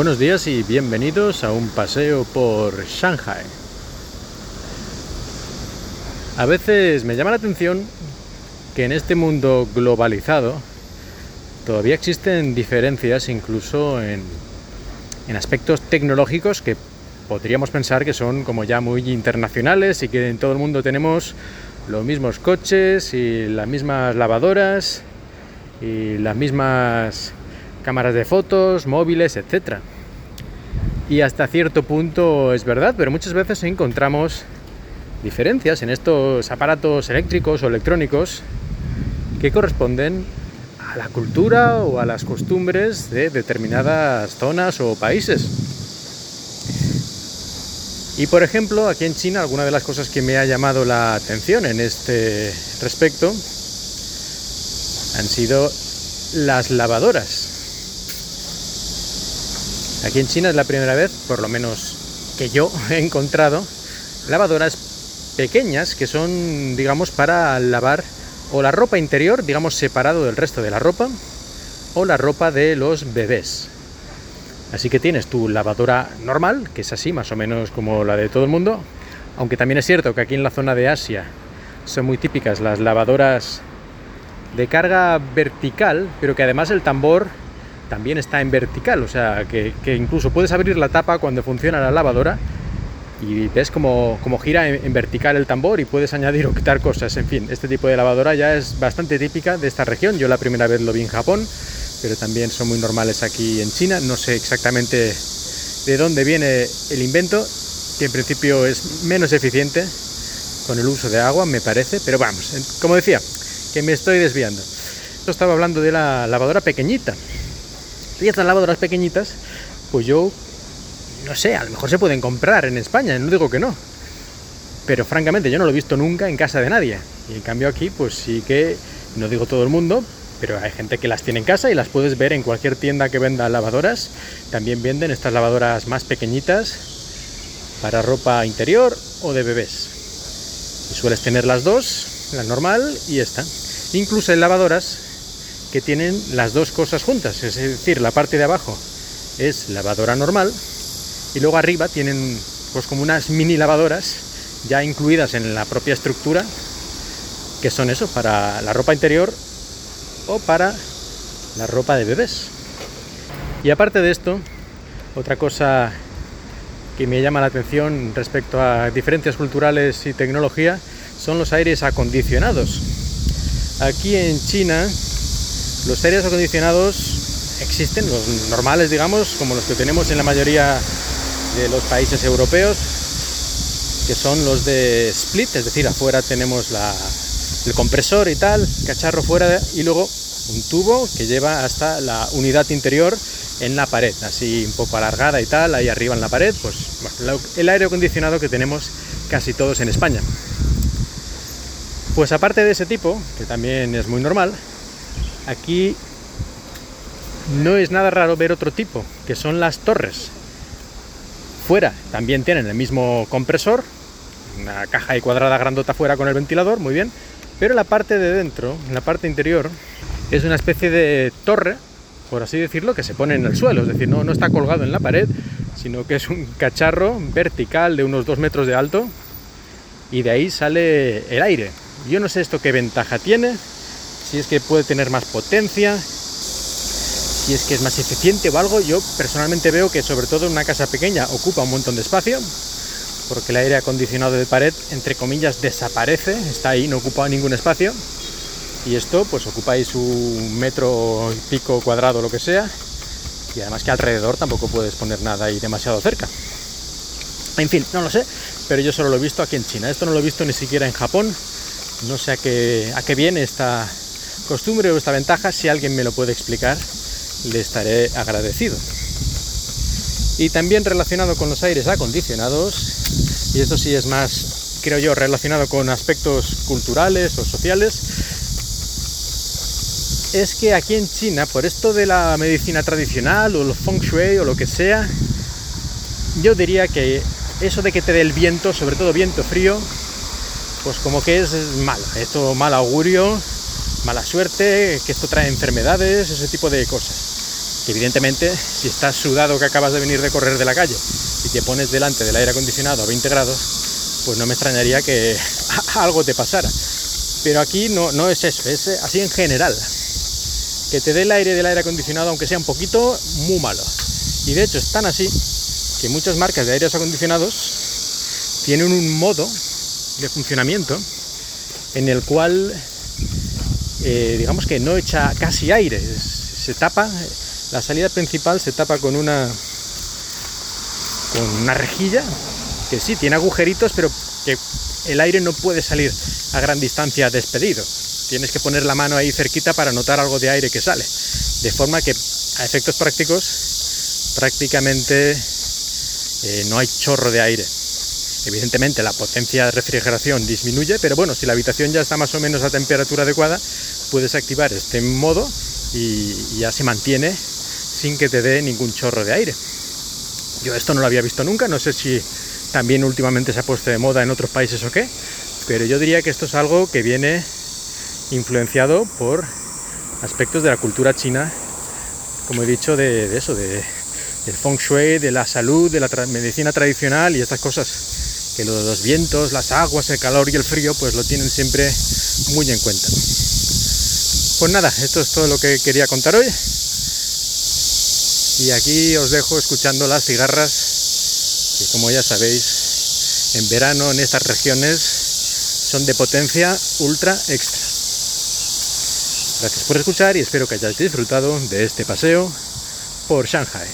Buenos días y bienvenidos a un paseo por Shanghai. A veces me llama la atención que en este mundo globalizado todavía existen diferencias incluso en, en aspectos tecnológicos que podríamos pensar que son como ya muy internacionales y que en todo el mundo tenemos los mismos coches y las mismas lavadoras y las mismas cámaras de fotos, móviles, etc. Y hasta cierto punto es verdad, pero muchas veces encontramos diferencias en estos aparatos eléctricos o electrónicos que corresponden a la cultura o a las costumbres de determinadas zonas o países. Y por ejemplo, aquí en China, alguna de las cosas que me ha llamado la atención en este respecto han sido las lavadoras. Aquí en China es la primera vez, por lo menos que yo he encontrado, lavadoras pequeñas que son, digamos, para lavar o la ropa interior, digamos, separado del resto de la ropa, o la ropa de los bebés. Así que tienes tu lavadora normal, que es así, más o menos como la de todo el mundo, aunque también es cierto que aquí en la zona de Asia son muy típicas las lavadoras de carga vertical, pero que además el tambor también está en vertical, o sea, que, incluso puedes abrir la tapa cuando funciona la lavadora y ves como, gira en, vertical el tambor y puedes añadir o quitar cosas. En fin, este tipo de lavadora ya es bastante típica de esta región. Yo la primera vez lo vi en Japón, pero también son muy normales aquí en China. No sé exactamente de dónde viene el invento, que en principio es menos eficiente con el uso de agua, me parece, pero vamos, como decía, que me estoy desviando. Yo estaba hablando de la lavadora pequeñita. Y estas lavadoras pequeñitas, pues yo no sé, a lo mejor se pueden comprar en España, no digo que no. Pero francamente yo no lo he visto nunca en casa de nadie. Y en cambio aquí, pues sí que, no digo todo el mundo, pero hay gente que las tiene en casa y las puedes ver en cualquier tienda que venda lavadoras. También venden estas lavadoras más pequeñitas para ropa interior o de bebés. Sueles tener las dos, la normal y esta. Incluso hay lavadoras que tienen las dos cosas juntas, es decir, la parte de abajo es lavadora normal y luego arriba tienen pues como unas mini lavadoras ya incluidas en la propia estructura que son eso para la ropa interior o para la ropa de bebés. Y aparte de esto otra cosa que me llama la atención respecto a diferencias culturales y tecnología son los aires acondicionados. Aquí en China los aires acondicionados existen los normales digamos como los que tenemos en la mayoría de los países europeos, que son los de split, es decir, afuera tenemos el compresor y tal, cacharro fuera y luego un tubo que lleva hasta la unidad interior en la pared, así un poco alargada y tal, ahí arriba en la pared, pues el aire acondicionado que tenemos casi todos en España. Pues aparte de ese tipo, que también es muy normal, aquí no es nada raro ver otro tipo, que son las torres. Fuera también tienen el mismo compresor, una caja y cuadrada grandota fuera con el ventilador, muy bien, pero la parte de dentro, en la parte interior, es una especie de torre, por así decirlo, que se pone en el suelo, es decir, no, no está colgado en la pared, sino que es un cacharro vertical de unos 2 metros de alto y de ahí sale el aire. Yo no sé esto qué ventaja tiene, si es que puede tener más potencia, si es que es más eficiente o algo, yo personalmente veo que sobre todo en una casa pequeña ocupa un montón de espacio, porque el aire acondicionado de pared, entre comillas, desaparece, está ahí, no ocupa ningún espacio, y esto pues ocupáis un metro y pico cuadrado, lo que sea, y además que alrededor tampoco puedes poner nada ahí demasiado cerca. En fin, no lo sé, pero yo solo lo he visto aquí en China, esto no lo he visto ni siquiera en Japón, no sé a qué, a qué viene esta costumbre o esta ventaja, si alguien me lo puede explicar, le estaré agradecido. Y también relacionado con los aires acondicionados, y esto sí es más, creo yo, relacionado con aspectos culturales o sociales, es que aquí en China, por esto de la medicina tradicional o el feng shui o lo que sea, yo diría que eso de que te dé el viento, sobre todo viento frío, pues como que es malo, esto mal augurio, mala suerte, que esto trae enfermedades, ese tipo de cosas. que evidentemente si estás sudado que acabas de venir de correr de la calle y te pones delante del aire acondicionado a 20 grados, pues no me extrañaría que algo te pasara. Pero aquí no, no es eso, es así en general. Que te dé el aire del aire acondicionado, aunque sea un poquito, muy malo. Y de hecho es tan así que muchas marcas de aires acondicionados tienen un modo de funcionamiento en el cual eh, digamos que no echa casi aire, se tapa, la salida principal se tapa con una con una rejilla que sí tiene agujeritos, pero que el aire no puede salir a gran distancia despedido. Tienes que poner la mano ahí cerquita para notar algo de aire que sale. De forma que a efectos prácticos prácticamente eh, no hay chorro de aire. Evidentemente la potencia de refrigeración disminuye, pero bueno, si la habitación ya está más o menos a temperatura adecuada, puedes activar este modo y ya se mantiene sin que te dé ningún chorro de aire. Yo esto no lo había visto nunca, no sé si también últimamente se ha puesto de moda en otros países o qué, pero yo diría que esto es algo que viene influenciado por aspectos de la cultura china, como he dicho, de, eso, de, del feng shui, de la salud, de la medicina tradicional y estas cosas, que los vientos, las aguas, el calor y el frío, pues lo tienen siempre muy en cuenta. Pues nada, esto es todo lo que quería contar hoy. Y aquí os dejo escuchando las cigarras, que como ya sabéis, en verano en estas regiones son de potencia ultra extra. Gracias por escuchar y espero que hayáis disfrutado de este paseo por Shanghai.